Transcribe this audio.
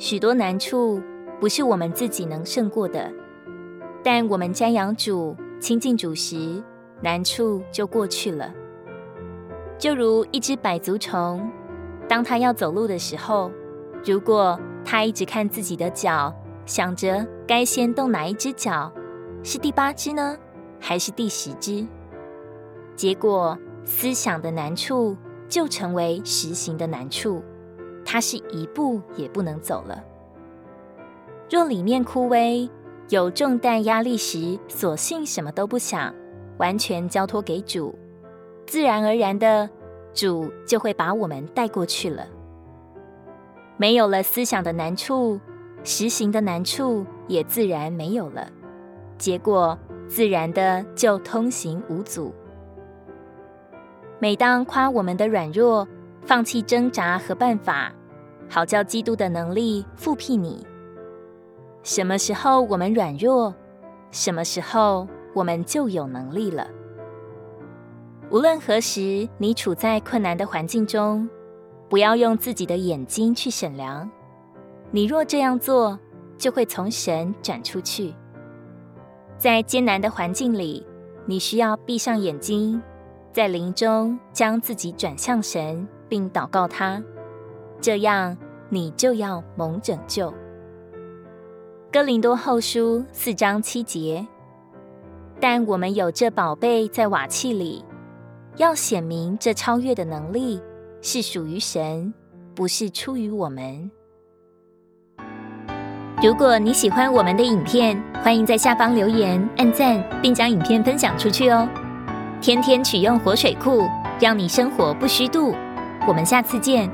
许多难处不是我们自己能胜过的，但我们瞻仰主、亲近主时，难处就过去了。就如一只百足虫，当它要走路的时候，如果它一直看自己的脚，想着该先动哪一只脚，是第八只呢，还是第十只？结果思想的难处就成为实行的难处。他是一步也不能走了。若里面枯萎，有重担压力时，索性什么都不想，完全交托给主，自然而然的，主就会把我们带过去了。没有了思想的难处，实行的难处也自然没有了，结果自然的就通行无阻。每当夸我们的软弱，放弃挣扎和办法。好叫基督的能力复辟你。什么时候我们软弱，什么时候我们就有能力了。无论何时，你处在困难的环境中，不要用自己的眼睛去审量。你若这样做，就会从神转出去。在艰难的环境里，你需要闭上眼睛，在灵中将自己转向神，并祷告他。这样，你就要蒙拯救。哥林多后书四章七节。但我们有这宝贝在瓦器里，要显明这超越的能力是属于神，不是出于我们。如果你喜欢我们的影片，欢迎在下方留言、按赞，并将影片分享出去哦。天天取用活水库，让你生活不虚度。我们下次见。